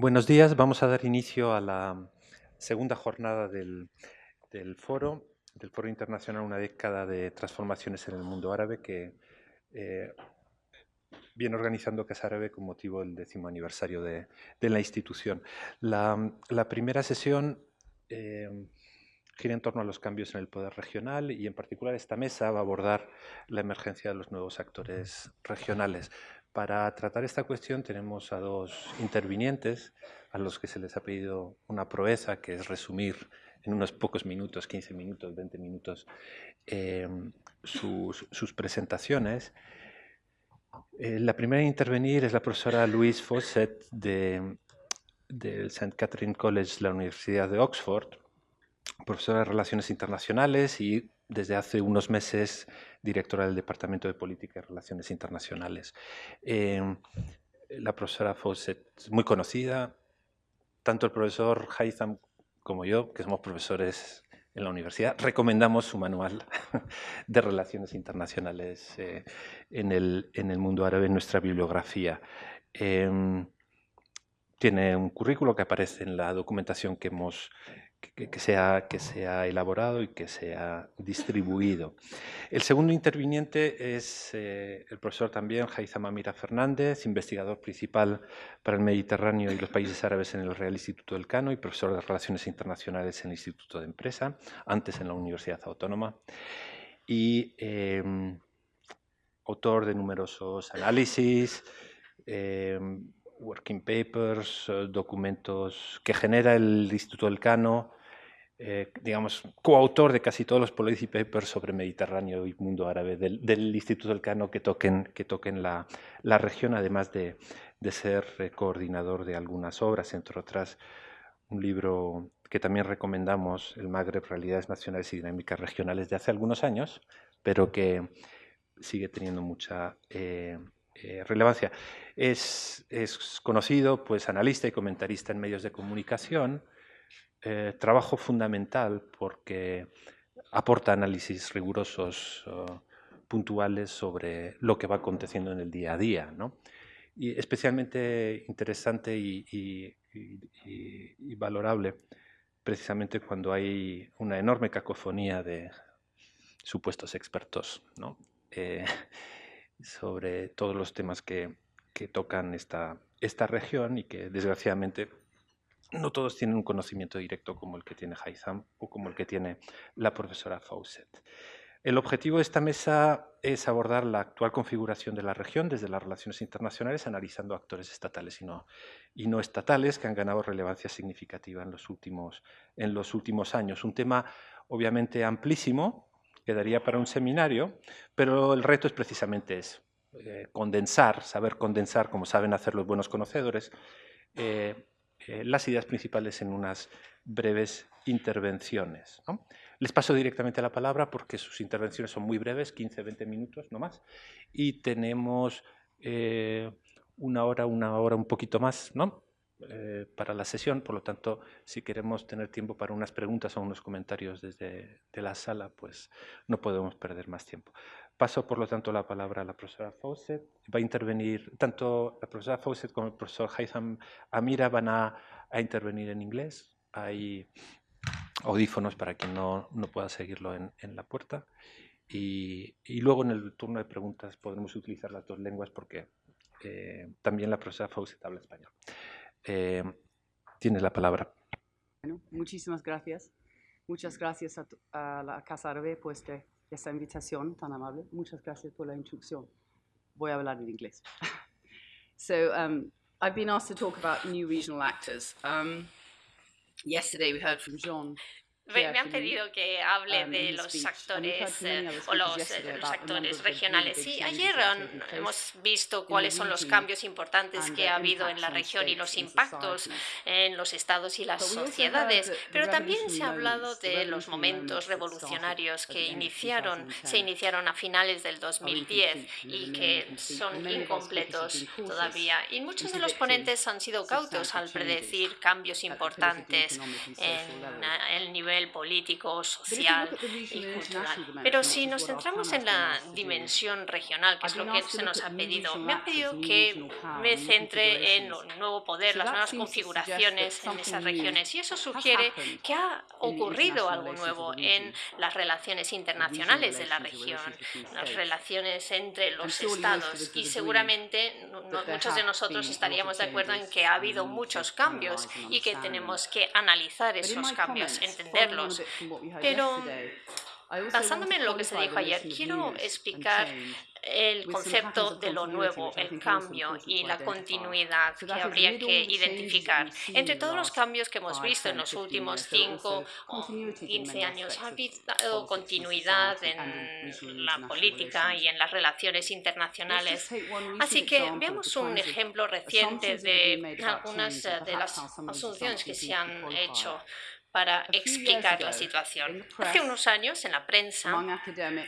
Buenos días, vamos a dar inicio a la segunda jornada del, foro, del Foro Internacional Una década de transformaciones en el mundo árabe que eh, viene organizando Casa Árabe con motivo del décimo aniversario de, la institución. La, primera sesión eh, gira en torno a los cambios en el poder regional y en particular esta mesa va a abordar la emergencia de los nuevos actores regionales. Para tratar esta cuestión tenemos a dos intervinientes a los que se les ha pedido una proeza, que es resumir en unos pocos minutos, 15 minutos, 20 minutos, eh, sus, presentaciones. Eh, la primera en intervenir es la profesora Louise Fawcett de, del St. Catherine College la Universidad de Oxford, profesora de Relaciones Internacionales y desde hace unos meses directora del Departamento de Política y Relaciones Internacionales. Eh, la profesora Fawcett muy conocida, tanto el profesor Haitham como yo, que somos profesores en la universidad, recomendamos su manual de relaciones internacionales eh, en, el, en, el, mundo árabe en nuestra bibliografía. Em, tiene un currículo que aparece en la documentación que hemos, que, se ha, que se ha elaborado y que se ha distribuido. El segundo interviniente es eh, el profesor también Haitham Amira Fernández, investigador principal para el Mediterráneo y los países árabes en el Real Instituto del Cano y profesor de Relaciones Internacionales en el Instituto de Empresa, antes en la Universidad Autónoma, y em, autor de numerosos análisis, em, working papers, eh, documentos que genera el Instituto del Cano, eh, digamos, coautor de casi todos los policy papers sobre Mediterráneo y mundo árabe del, Instituto del Cano que toquen, que toquen la, la región, además de, de ser eh, coordinador de algunas obras, entre otras un libro que también recomendamos, El Magreb, Realidades Nacionales y Dinámicas Regionales, de hace algunos años, pero que sigue teniendo mucha eh, relevancia. Es, conocido, pues, analista y comentarista en medios de comunicación, eh, trabajo fundamental porque aporta análisis rigurosos, puntuales sobre lo que va aconteciendo en el día a día. Y especialmente interesante y, valorable precisamente cuando hay una enorme cacofonía de supuestos expertos. ¿no? Eh, sobre todos los temas que, tocan esta, esta región y que desgraciadamente no todos tienen un conocimiento directo como el que tiene Haitham o como el que tiene la profesora Fawcett. El objetivo de esta mesa es abordar la actual configuración de la región desde las relaciones internacionales, analizando actores estatales y no, y no estatales que han ganado relevancia significativa en los, últimos, en los últimos años. Un tema obviamente amplísimo, quedaría para un seminario, pero el reto es precisamente eso, eh, condensar, saber condensar, como saben hacer los buenos conocedores, eh, eh, las ideas principales en unas breves intervenciones. Les paso directamente la palabra porque sus intervenciones son muy breves, 15-20 minutos no más, y tenemos una hora, una hora un poquito más, ¿no? Eh, para la sesión, por lo tanto, si queremos tener tiempo para unas preguntas o unos comentarios desde la sala, pues no podemos perder más tiempo. Paso, por lo tanto, la palabra a la profesora Fawcett. Va a intervenir, tanto la profesora Fawcett como el profesor Haitham Amira van a, intervenir en inglés. Hay audífonos para quien no, no pueda seguirlo en, en la puerta. Y, y, luego en el turno de preguntas podremos utilizar las dos lenguas porque eh, también la profesora Fawcett habla español. Eh, tiene la palabra. Muchísimas gracias. Muchas gracias a, la Casa por este, esta invitación tan amable. Muchas gracias por la introducción. Voy a hablar en inglés. so, um, I've been asked to talk about new regional actors. Um, yesterday we heard from Jean me, han pedido que hable um, de los actores eh, o los, eh, actores regionales. Sí, ayer hemos visto cuáles son los cambios importantes que ha habido en la región y los impactos en los estados y las sociedades, pero también se ha hablado de los momentos revolucionarios que iniciaron, se iniciaron a finales del 2010 y que son incompletos todavía. Y muchos de los ponentes han sido cautos al predecir cambios importantes en el nivel nivel político, social y cultural. Pero si nos centramos en la dimensión regional, que es lo que se nos ha pedido, me han pedido que me centre en el nuevo poder, las nuevas configuraciones en esas regiones. Y eso sugiere que ha ocurrido algo nuevo en las relaciones internacionales de la región, las relaciones entre los estados. Y seguramente muchos de nosotros estaríamos de acuerdo en que ha habido muchos cambios y que tenemos que analizar esos cambios, Pero basándome en lo que se dijo ayer, quiero explicar el concepto de lo nuevo, el cambio y la continuidad que habría que identificar. Entre todos los cambios que hemos visto en los últimos 5 o 15 años, ha habido continuidad en la política y en las relaciones internacionales. Así que veamos un ejemplo reciente de algunas de las asunciones que se han hecho para explicar la situación. Hace unos años, en la prensa,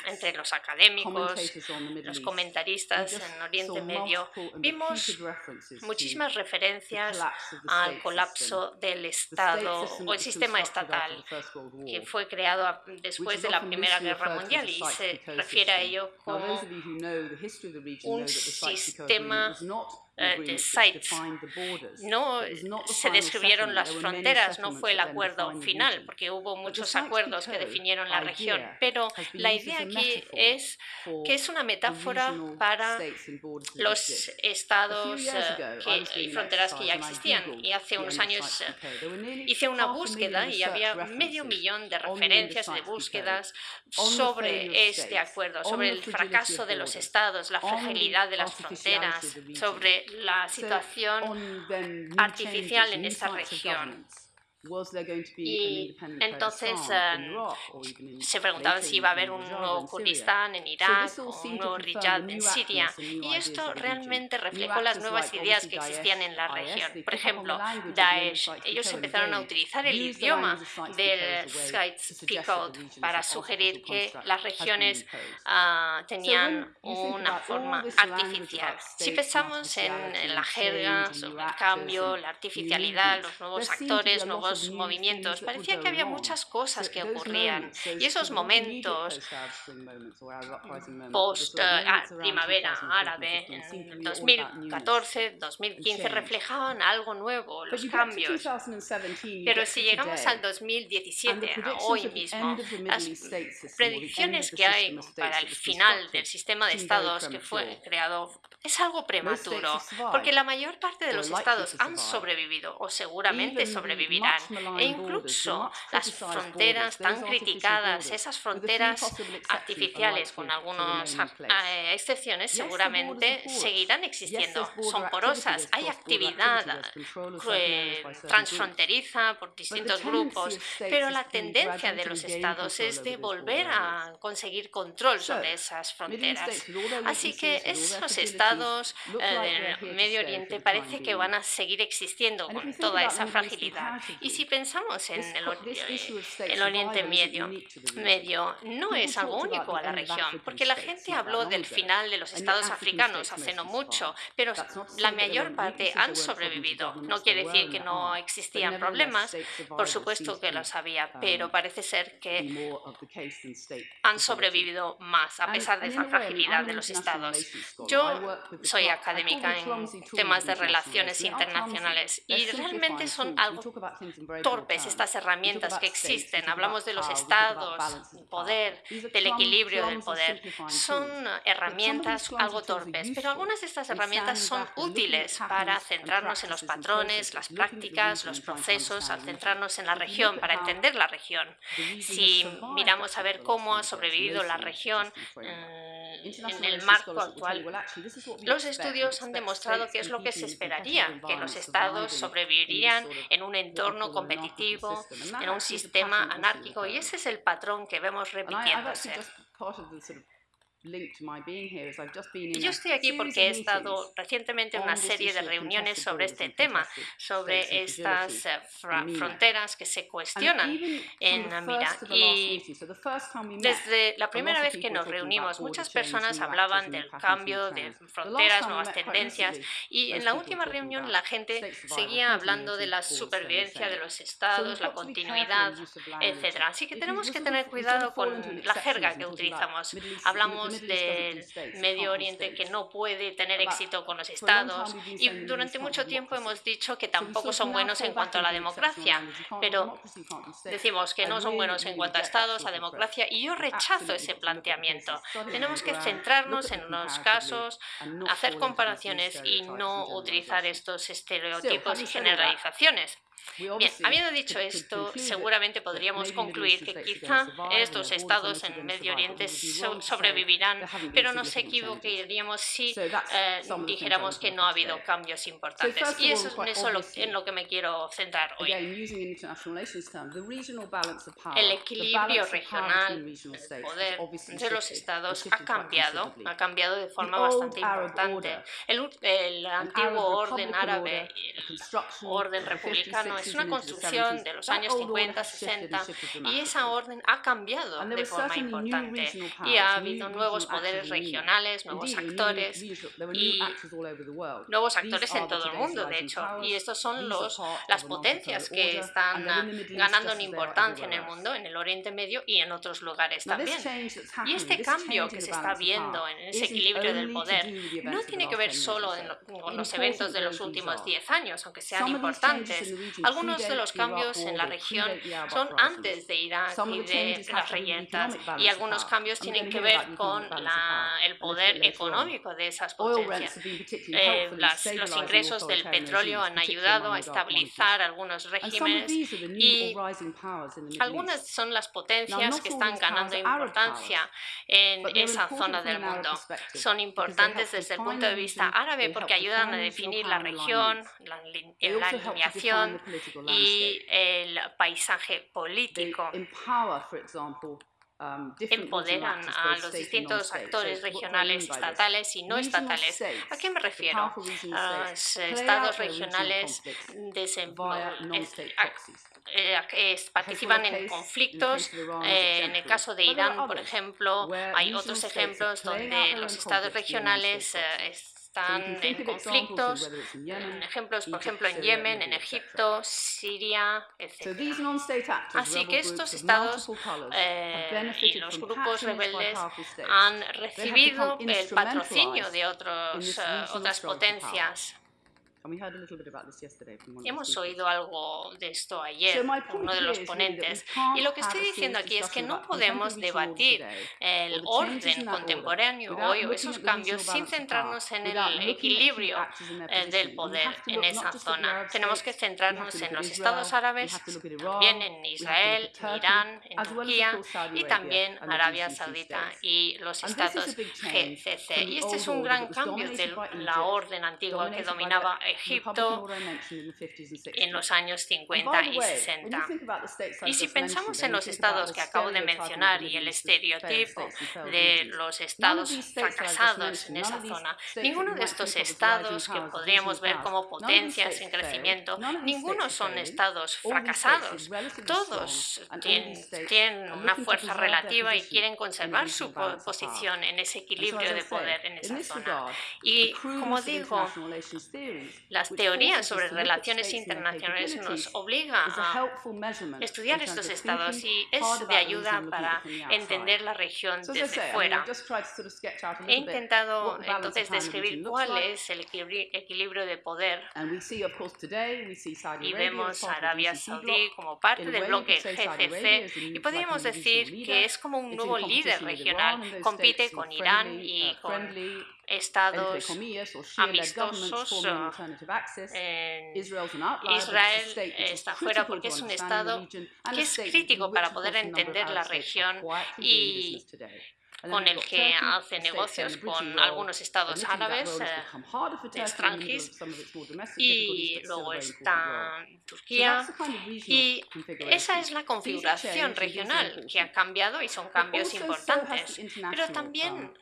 entre los académicos, los comentaristas en Oriente Medio, vimos muchísimas referencias al colapso del Estado o el sistema estatal que fue creado después de la Primera Guerra Mundial y se refiere a ello como un sistema de sites. No se describieron las fronteras, no fue el acuerdo final, porque hubo muchos acuerdos que definieron la región, pero la idea aquí es que es una metáfora para los estados eh, y fronteras que ya existían. Y hace unos años eh, hice una búsqueda y había medio millón de referencias de búsquedas sobre este acuerdo, sobre el fracaso de los estados, la fragilidad de las fronteras, sobre la situación artificial en esa región. Y entonces eh, se preguntaban si iba a haber un nuevo Kurdistán en Irak o un nuevo Riyadh en Siria. Y esto realmente reflejó las nuevas ideas que existían en la región. Por ejemplo, Daesh. Ellos empezaron a utilizar el idioma del Skype para sugerir que las regiones ah, tenían una forma artificial. Si pensamos en la jerga, sobre el cambio, la artificialidad, los nuevos actores, nuevos movimientos. Parecía que había muchas cosas que ocurrían. y esos momentos post ah, primavera árabe en 2014, 2015 reflejaban algo nuevo, los cambios. Pero si llegamos al 2017, a hoy mismo, las predicciones que hay para el final del sistema de estados que fue creado es algo prematuro, porque la mayor parte de los estados han sobrevivido o seguramente sobrevivirán e incluso las fronteras tan criticadas, esas fronteras artificiales, con algunas eh, excepciones, seguramente seguirán existiendo. Son porosas, hay actividad eh, transfronteriza por distintos grupos, pero la tendencia de los estados es de volver a conseguir control sobre esas fronteras. Así que esos estados eh, del Medio Oriente parece que van a seguir existiendo con toda esa fragilidad. Y si pensamos pensamos en el, Oriente Medio, Medio, no es algo único a la región, porque la gente habló del final de los estados africanos hace no mucho, pero la mayor parte han sobrevivido. No quiere decir que no existían problemas, por supuesto que los había, pero parece ser que han sobrevivido más a pesar de esa fragilidad de los estados. Yo soy académica en temas de relaciones internacionales y realmente son algo torpes estas herramientas que existen. Hablamos de los estados, poder, del equilibrio del poder. Son herramientas algo torpes, pero algunas de estas herramientas son útiles para centrarnos en los patrones, las prácticas, los procesos, al centrarnos en la región, para entender la región. Si miramos a ver cómo ha sobrevivido la región, en el marco actual. Los estudios han demostrado que es lo que se esperaría, que los estados sobrevivirían en un entorno competitivo, en un sistema anárquico, y ese es el patrón que vemos repitiéndose. Yo estoy aquí porque he estado recientemente en una serie de reuniones sobre este tema, sobre estas eh, fronteras que se cuestionan en Namibia. Y desde la primera vez que nos reunimos, muchas personas hablaban del cambio de fronteras, nuevas tendencias, y en la última reunión la gente seguía hablando de la supervivencia de los estados, la continuidad, etc. Así que tenemos que tener cuidado con la jerga que utilizamos. Hablamos del Medio Oriente que no puede tener éxito con los estados y durante mucho tiempo hemos dicho que tampoco son buenos en cuanto a la democracia, pero decimos que no son buenos en cuanto a estados, a democracia y yo rechazo ese planteamiento. Tenemos que centrarnos en los casos, hacer comparaciones y no utilizar estos estereotipos y generalizaciones. Bien, habiendo dicho esto, seguramente podríamos concluir que quizá estos estados en el Medio Oriente sobrevivirán, pero nos equivocaríamos si eh, dijéramos que no ha habido cambios importantes. Y eso es eso en lo que me quiero centrar hoy. El equilibrio regional, el poder de los estados ha cambiado, ha cambiado de forma bastante importante. El, el antiguo orden árabe, el orden republicano, es una construcción de los años 50, 60 y esa orden ha cambiado de forma importante. y ha habido nuevos poderes regionales, nuevos actores y nuevos actores en todo el mundo, de hecho. Y estos son los, las potencias que están ganando en importancia en el mundo, en el Oriente Medio y en otros lugares también. Y este cambio que se está viendo en ese equilibrio del poder no tiene que ver solo con los eventos de los últimos 10 años, aunque sean importantes. Algunos de los cambios en la región son antes de Irak y de las reyentas y algunos cambios tienen que ver con el poder económico de esas potencias. Eh, los ingresos del petróleo han ayudado a estabilizar algunos regímenes y algunas son las potencias que están ganando importancia en esa zona del mundo. Son importantes desde el punto de vista árabe porque ayudan a definir la región, la, la alineación y el paisaje político. um, empoderan a los distintos actores regionales, estatales y no estatales. ¿A qué me refiero? Los estados regionales eh, participan en conflictos. Eh, en el caso de Irán, por ejemplo, hay otros ejemplos donde los estados regionales eh, están en conflictos, ejemplos, por ejemplo, en Yemen, en Egipto, Siria, etc. Así que estos estados eh, y los grupos rebeldes han recibido el patrocinio de otros, eh, otras potencias Hemos oído algo de esto ayer, uno de los ponentes, y lo que estoy diciendo aquí es que no podemos debatir el orden contemporáneo hoy o esos cambios sin centrarnos en el equilibrio eh, del poder en esa zona. Tenemos que centrarnos en los estados árabes, también en Israel, en Irán, en Turquía y también Arabia Saudita y los estados GCC. Y este es un gran cambio de la orden antigua que dominaba Egipto en los años 50 y 60. Y si pensamos en los estados que acabo de mencionar y el estereotipo de los estados fracasados en esa zona, ninguno de estos estados que podríamos ver como potencias en crecimiento, ninguno son estados fracasados. Todos tienen, una fuerza relativa y quieren conservar su posición en ese equilibrio de poder en esa zona. Y como digo, las teorías sobre relaciones internacionales nos obliga a estudiar estos estados y es de ayuda para entender la región desde fuera. He intentado entonces describir cuál es el equilibrio de poder. Y vemos a Arabia Saudí como parte del bloque GCC y podríamos decir que es como un nuevo líder regional, compite con Irán y con estados amistosos. Israel está fuera porque es un estado que es crítico para poder entender la región y con el que hace negocios con algunos estados árabes extranjeros y luego está Turquía y esa es la configuración regional que ha cambiado y son cambios importantes pero también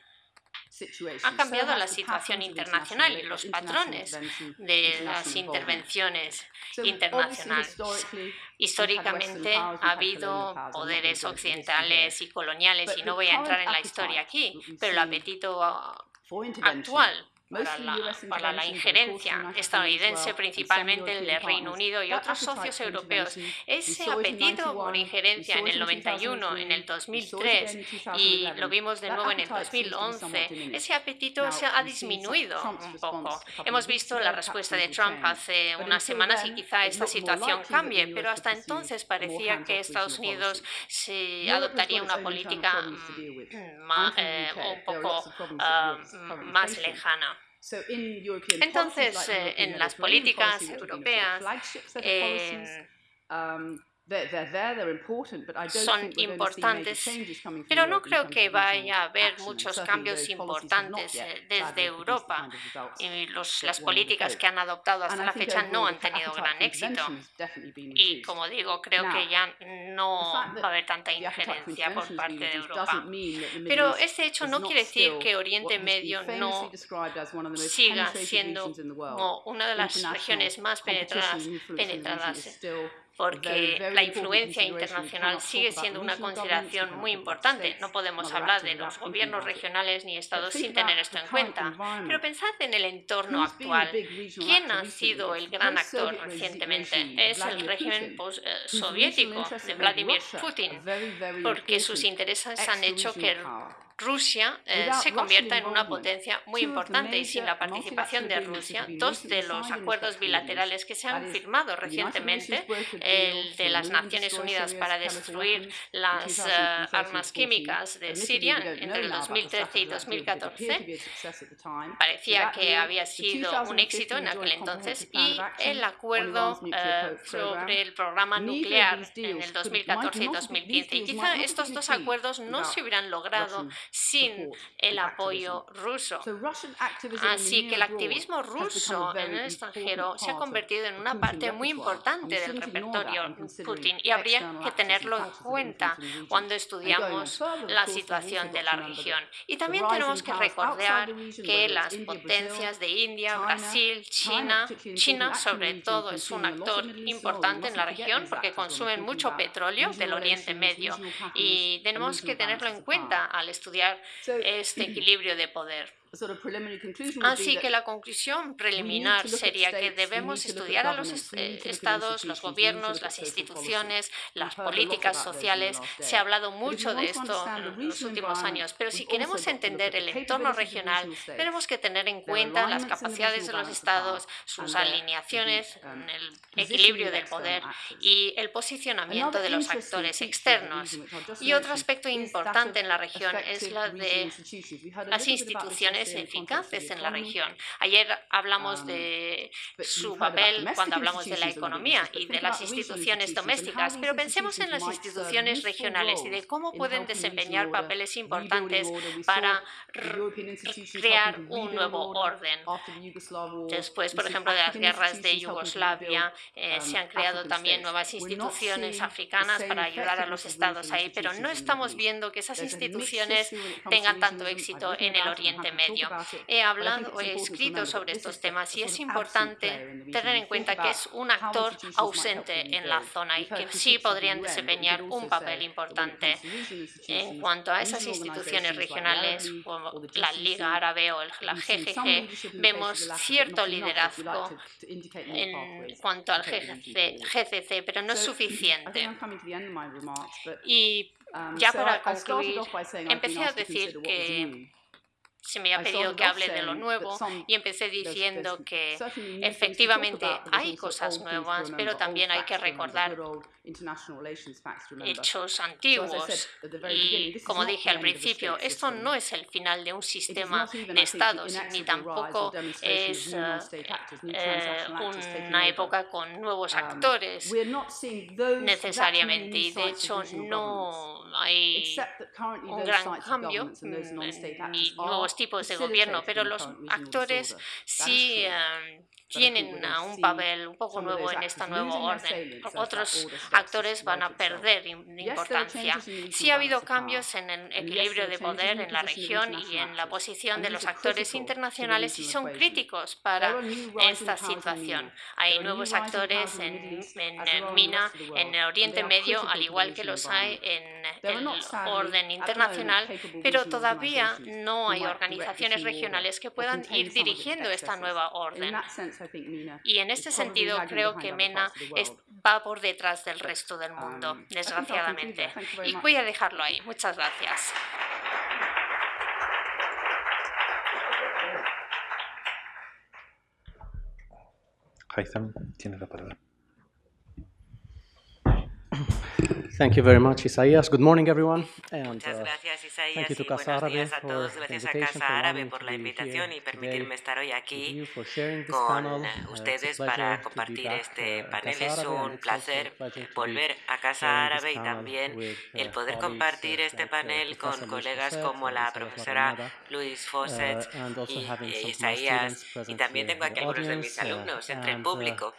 ha cambiado la situación internacional y los patrones de las intervenciones internacionales. Históricamente ha habido poderes occidentales y coloniales, y no voy a entrar en la historia aquí, pero el apetito actual para la, injerencia estadounidense, principalmente el del Reino Unido y otros socios europeos. Ese apetito por injerencia en el 91, en el 2003 y lo vimos de nuevo en el 2011, ese apetito se ha disminuido un poco. Hemos visto la respuesta de Trump hace unas semanas y quizá esta situación cambie, pero hasta entonces parecía que Estados Unidos se adoptaría una política mm, eh, un poco más lejana. Entonces, eh, en las políticas europeas, son importantes, pero no creo que vaya a haber muchos cambios importantes eh, desde Europa. Y las políticas que han adoptado hasta la fecha no han tenido gran éxito. Y como digo, creo que ya no va a haber tanta injerencia por parte de Europa. Pero este hecho no quiere decir que Oriente Medio no siga siendo una de las regiones más penetradas, penetradas porque la influencia internacional sigue siendo una consideración muy importante. No podemos hablar de los gobiernos regionales ni estados sin tener esto en cuenta. Pero pensad en el entorno actual. ¿Quién ha sido el gran actor recientemente? Es el régimen eh, soviético de Vladimir Putin, porque sus intereses han hecho que Rusia eh, se convierta en una potencia muy importante y sin la participación de Rusia, dos de los acuerdos bilaterales que se han firmado recientemente, el de las Naciones Unidas para destruir las eh, armas químicas de Siria entre el 2013 y 2014, parecía que había sido un éxito en aquel entonces, y el acuerdo eh, sobre el programa nuclear en el 2014 y 2015. Y quizá estos dos acuerdos no se hubieran logrado sin el apoyo ruso. Así que el activismo ruso en el extranjero se ha convertido en una parte muy importante del repertorio Putin y habría que tenerlo en cuenta cuando estudiamos la situación de la región. Y también tenemos que recordar que las potencias de India, Brasil, China, China sobre todo es un actor importante en la región porque consumen mucho petróleo del Oriente Medio y tenemos que tenerlo en cuenta al estudiar este equilibrio de poder. Así que la conclusión preliminar sería que debemos estudiar a los estados, los gobiernos, las instituciones, las políticas sociales. Se ha hablado mucho de esto en los últimos años, pero si queremos entender el entorno regional, tenemos que tener en cuenta las capacidades de los estados, sus alineaciones, um, el equilibrio del poder y el posicionamiento de los actores externos. Y otro aspecto importante en la región es la de las instituciones eficaces en la región. Ayer hablamos de su papel cuando hablamos de la economía y de las instituciones domésticas, pero pensemos en las instituciones regionales y de cómo pueden desempeñar papeles importantes para crear un nuevo orden. Después, por ejemplo, de las guerras de Yugoslavia, eh, se han creado también nuevas instituciones africanas para ayudar a los estados ahí, pero no estamos viendo que esas instituciones tengan tanto éxito en el Oriente Medio. He hablado, he escrito sobre estos temas y es importante tener en cuenta que es un actor ausente en la zona y que sí podrían desempeñar un papel importante. En cuanto a esas instituciones regionales como la Liga Árabe o la GCG, vemos cierto liderazgo en cuanto al GCC, pero no es suficiente. Y ya para concluir, empecé a decir que se me ha pedido que hable de lo nuevo y empecé diciendo que efectivamente hay cosas nuevas, pero también hay que recordar hechos antiguos. Y como dije al principio, esto no es el final de un sistema de estados, ni tampoco es eh, eh, una época con nuevos um, actores necesariamente. Y de hecho no hay un gran cambio, ni nuevos tipos de gobierno, pero los actores sí tienen un papel un poco nuevo en este nuevo orden. Otros actores van a perder importancia. Sí ha habido cambios en el equilibrio de poder en la región y en la posición de los actores internacionales y son críticos para esta situación. Hay nuevos actores en, en Mina, en el Oriente Medio, al igual que los hay en el orden internacional, pero todavía no hay organizaciones regionales que puedan ir dirigiendo esta nueva orden. Y en este sentido creo que MENA va por detrás del resto del mundo, um, desgraciadamente. Y voy a dejarlo ahí. Muchas gracias. Haitham tiene la palabra. Thank you very much, Isaías. Good morning, everyone. Muchas uh, gracias, Isaías, y buenos días a todos. Gracias a Casa Árabe por la invitación y permitirme estar hoy aquí con uh, ustedes para compartir este panel. Es un placer volver a Casa Árabe y también uh, el poder compartir este panel con colegas como la profesora Luis Fawcett y Isaías. Y también tengo aquí algunos de mis alumnos entre el público.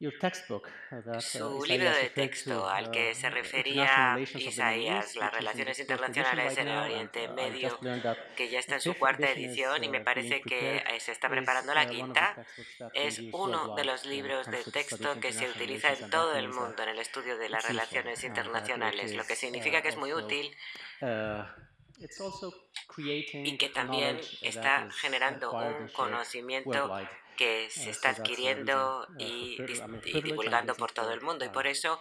Uh, Su libro de texto al que uh, se refería Isaías, las relaciones internacionales en el Oriente Medio, que ya está en su cuarta edición y me parece que eh, se está preparando la quinta, es uno de los libros de texto que se utiliza en todo el mundo en el estudio de las relaciones uh, internacionales, lo que significa que es muy útil y que también está generando un conocimiento que se está adquiriendo y, divulgando por todo el mundo. Y por eso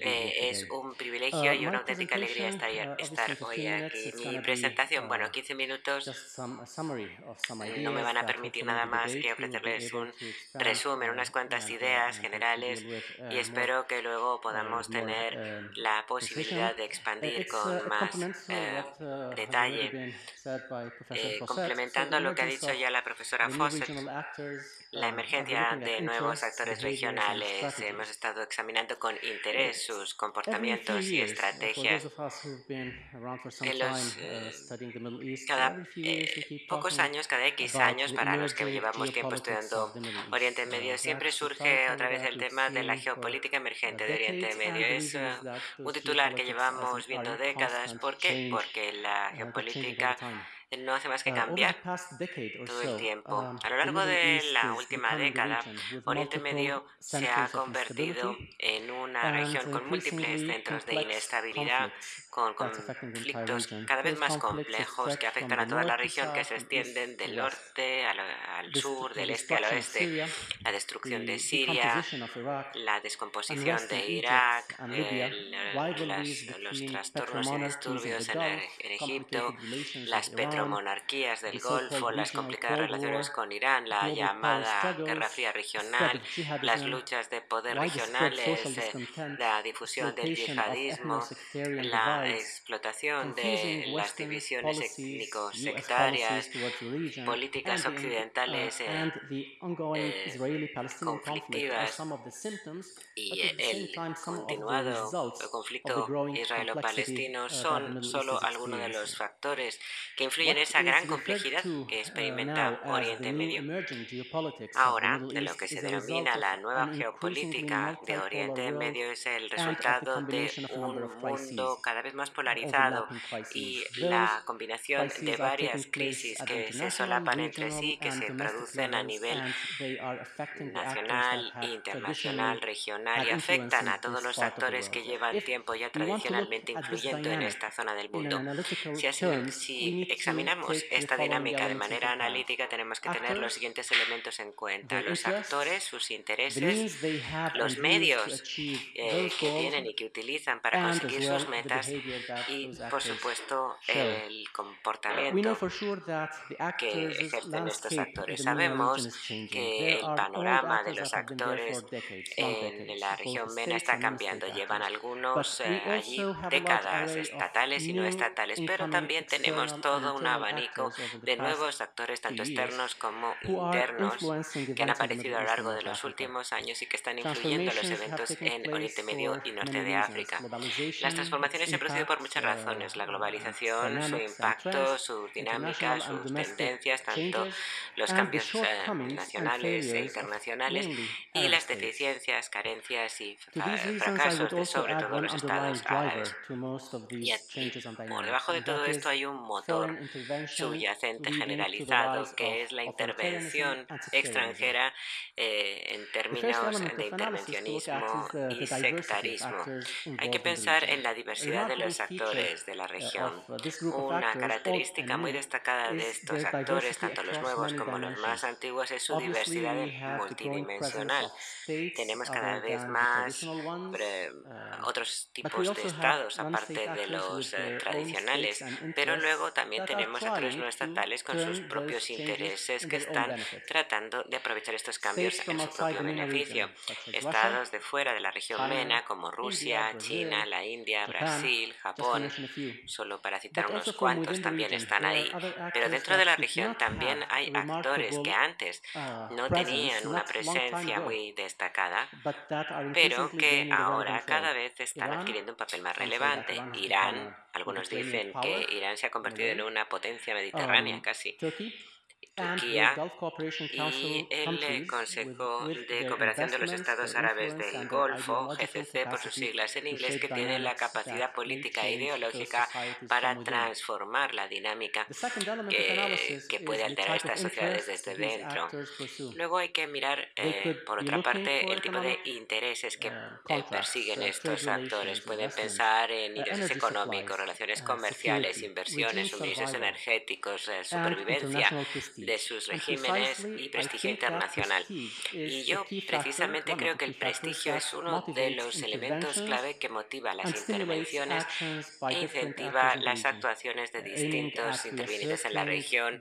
eh, es un privilegio y una auténtica alegría estar, estar hoy aquí. Mi presentación, bueno, 15 minutos no me van a permitir nada más que ofrecerles un resumen, unas cuantas ideas generales y espero que luego podamos tener la posibilidad de expandir con más eh, detalle. Eh, complementando lo que ha dicho ya la profesora Fawcett, la emergencia de nuevos actores regionales. Hemos estado examinando con interés sus comportamientos y estrategias. En los, cada pocos años, cada X años, para los que llevamos tiempo estudiando Oriente Medio, siempre surge otra vez el tema de la geopolítica emergente de Oriente Medio. Es un titular que llevamos viendo décadas. ¿Por qué? Porque la geopolítica no hace más que uh, cambiar todo el tiempo. Um, a lo largo de la última década, Oriente Medio se ha convertido en una región con múltiples centros de inestabilidad, con conflictos cada vez más complejos que afectan a toda la región, que se extienden del norte al, sur, del este al oeste, la destrucción de Siria, la descomposición de Irak, los trastornos y disturbios en, en Egipto, las monarquías del Golfo, las complicadas relaciones con Irán, la llamada Guerra Fría regional, las luchas de poder regionales, eh, la difusión del yihadismo, la explotación de las divisiones étnico-sectarias, políticas occidentales eh, eh, conflictivas. y el continuado conflicto israelo-palestino son solo algunos de los factores que influyen en esa gran complejidad que uh, experimenta Oriente Medio. Ahora, de lo que se denomina la nueva geopolítica de Oriente Medio es el resultado de un mundo cada vez más polarizado y la combinación de varias crisis que se solapan entre sí, que se producen a nivel nacional, internacional, regional y afectan a todos los actores que llevan tiempo ya tradicionalmente influyendo en esta zona del mundo. Si, examinamos esta dinámica de manera analítica, tenemos que tener los siguientes elementos en cuenta. Los actores, sus intereses, los medios eh, que tienen y que utilizan para conseguir sus metas y, por supuesto, el comportamiento que ejercen estos actores. Sabemos que el panorama de los actores en la región MENA está cambiando. Llevan algunos eh, allí décadas estatales y no estatales, pero también tenemos todo un abanico de nuevos actores, tanto externos como internos, que han aparecido a lo largo de los últimos años y que están influyendo los eventos en Oriente Medio y Norte de África. Las transformaciones se han producido por muchas razones. La globalización, su impacto, sus dinámicas, sus tendencias, tanto los cambios eh, nacionales e internacionales y las deficiencias, carencias y fracasos de sobre todo los estados árabes. Y por debajo de todo esto hay un motor subyacente generalizado que es la intervención extranjera eh, en términos de intervencionismo y sectarismo. Hay que pensar en la diversidad de los actores de la región. Una característica muy destacada de estos actores, tanto los nuevos como los más antiguos, es su diversidad multidimensional. Tenemos cada vez más otros tipos de estados, aparte de los eh, tradicionales, pero luego también tenemos actores no estatales con sus propios intereses que están tratando de aprovechar estos cambios en su propio beneficio. Estados de fuera de la región MENA, como Rusia, China, la India, Brasil, Japón, solo para citar unos cuantos, también están ahí. Pero dentro de la región también hay actores que antes uh, no tenían una presencia muy destacada, pero que ahora cada vez están adquiriendo un papel más relevante. Irán, algunos dicen que Irán se ha convertido en una potencia mediterránea um, casi. Turquía y el Consejo de Cooperación de los Estados Árabes del Golfo, GCC por sus siglas en inglés, que tiene la capacidad política e ideológica para transformar la dinámica que, que puede alterar estas sociedades desde dentro. Luego hay que mirar, eh, por otra parte, el tipo de intereses que uh, eh, persiguen estos actores. Pueden pensar en uh, intereses económicos, relaciones uh, comerciales, inversiones, suministros energéticos, eh, supervivencia de sus regímenes y prestigio internacional. Y yo precisamente creo que el prestigio es uno de los elementos clave que motiva las intervenciones e incentiva las actuaciones de distintos intervinientes en la región,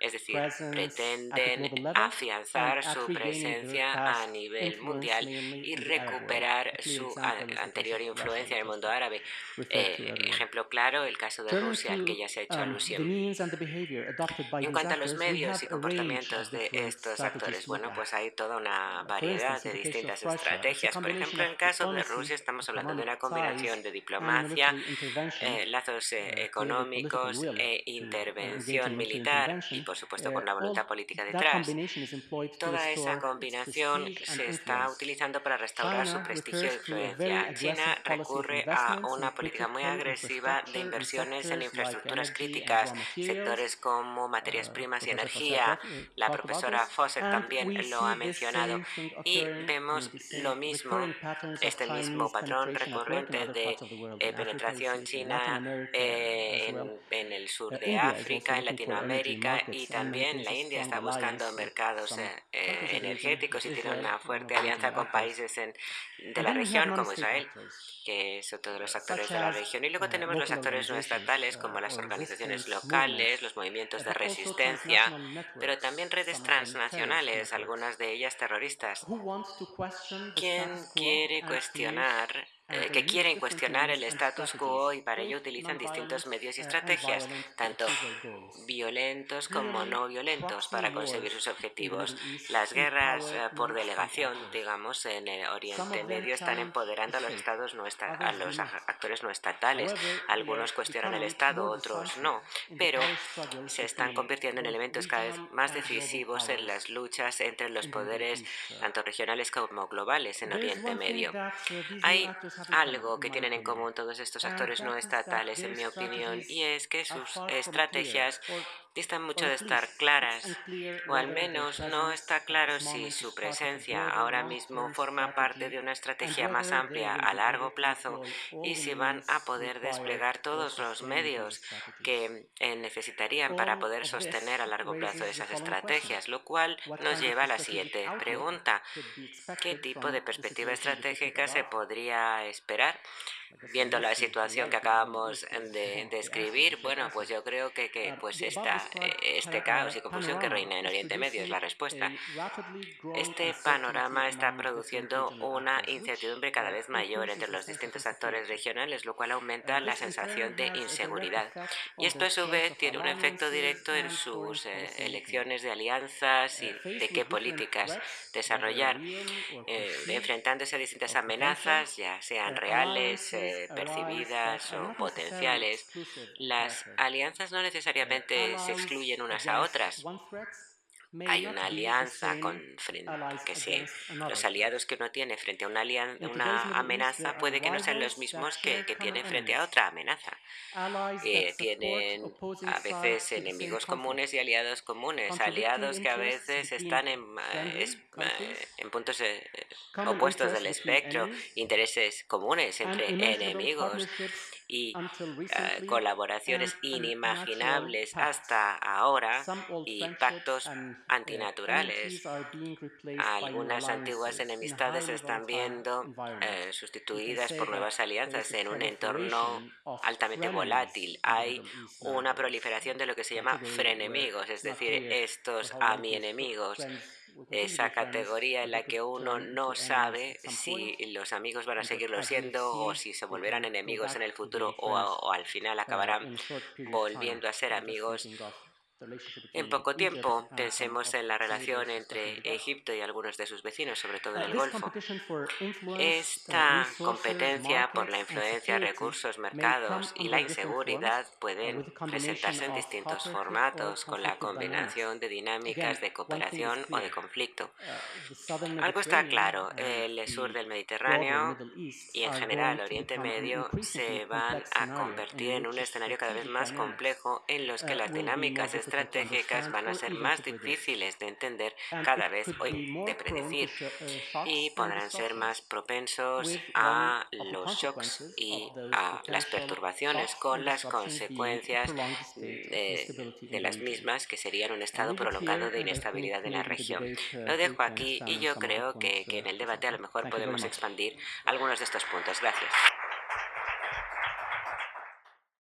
es decir, pretenden afianzar su presencia a nivel mundial y recuperar su anterior influencia en el mundo árabe. Eh, ejemplo claro, el caso de Rusia, al que ya se ha hecho um, alusión. En cuanto a los medios, y comportamientos de estos actores? Bueno, pues hay toda una variedad de distintas estrategias. Por ejemplo, en el caso de Rusia estamos hablando de una combinación de diplomacia, eh, lazos eh, uh, económicos e intervención militar y, por supuesto, con una uh, voluntad política detrás. Toda esa combinación se está utilizando para restaurar su prestigio e influencia. China recurre a una política muy agresiva de inversiones en infraestructuras críticas, sectores como materias primas y energía la profesora Fawcett también lo ha mencionado. Y vemos lo mismo, este mismo patrón recurrente de eh, penetración china eh, en, el sur uh, de África, en Latinoamérica y también la India está buscando mercados eh, energéticos y tiene una fuerte alianza con países de la región como Israel que son todos los actores de la región. Y luego tenemos los actores no estatales, como las organizaciones locales, los movimientos de resistencia, pero también redes transnacionales, algunas de ellas terroristas. ¿Quién quiere cuestionar eh, que quieren cuestionar el status quo y para ello utilizan distintos medios y estrategias, tanto violentos como no violentos, para conseguir sus objetivos. Las guerras eh, por delegación, digamos, en el Oriente Medio están empoderando a los estados no a los actores no estatales. Algunos cuestionan el Estado, otros no, pero se están convirtiendo en elementos cada vez más decisivos en las luchas entre los poderes tanto regionales como globales en Oriente Medio. Hay algo que tienen en común todos estos actores no estatales, en mi opinión, y es que sus estrategias distan mucho de estar claras, o al menos no está claro si su presencia ahora mismo forma parte de una estrategia más amplia a largo plazo y si van a poder desplegar todos los medios que eh, necesitarían para poder sostener a largo plazo esas estrategias, lo cual nos lleva a la siguiente pregunta. ¿Qué tipo de perspectiva estratégica se podría esperar? Viendo la situación que acabamos de describir, bueno, pues yo creo que, que pues esta eh, este caos y confusión que reina en Oriente Medio? Es la respuesta. Este panorama está produciendo una incertidumbre cada vez mayor entre los distintos actores regionales, lo cual aumenta la sensación de inseguridad. Y esto a su vez tiene un efecto directo en sus eh, elecciones de alianzas y de qué políticas desarrollar, eh, enfrentándose a distintas amenazas, ya sean reales, percibidas o potenciales. Las alianzas no necesariamente se excluyen unas a otras. Hay una alianza con que sí, los aliados que uno tiene frente a una, una amenaza puede que no sean los mismos que, que tiene frente a otra amenaza. Eh, tienen a veces enemigos comunes y aliados comunes, aliados que a veces están en, eh, eh, en puntos opuestos del espectro, intereses comunes entre enemigos y eh, colaboraciones uh, inimaginables hasta ahora y pactos antinaturales. Algunas antiguas enemistades se están viendo eh, sustituidas por nuevas alianzas en un entorno altamente volátil. Hay una proliferación de lo que se llama frenemigos, es decir, estos a mi enemigos esa categoría en la que uno no sabe si los amigos van a seguirlo siendo o si se volverán enemigos en el futuro o, al final acabarán volviendo a ser amigos en poco tiempo, pensemos en la relación entre Egipto y algunos de sus vecinos, sobre todo en el Golfo. Esta competencia por la influencia, recursos, mercados y la inseguridad pueden presentarse en distintos formatos con la combinación de dinámicas de cooperación o de conflicto. Algo está claro, el sur del Mediterráneo y en general Oriente Medio se van a convertir en un escenario cada vez más complejo en los que las dinámicas estratégicas van a ser más difíciles de entender cada vez hoy, de predecir, y podrán ser más propensos a los shocks y a las perturbaciones con las consecuencias de, las mismas que serían un estado prolongado de inestabilidad en la región. Lo dejo aquí y yo creo que, que en el debate a lo mejor podemos expandir algunos de estos puntos. Gracias.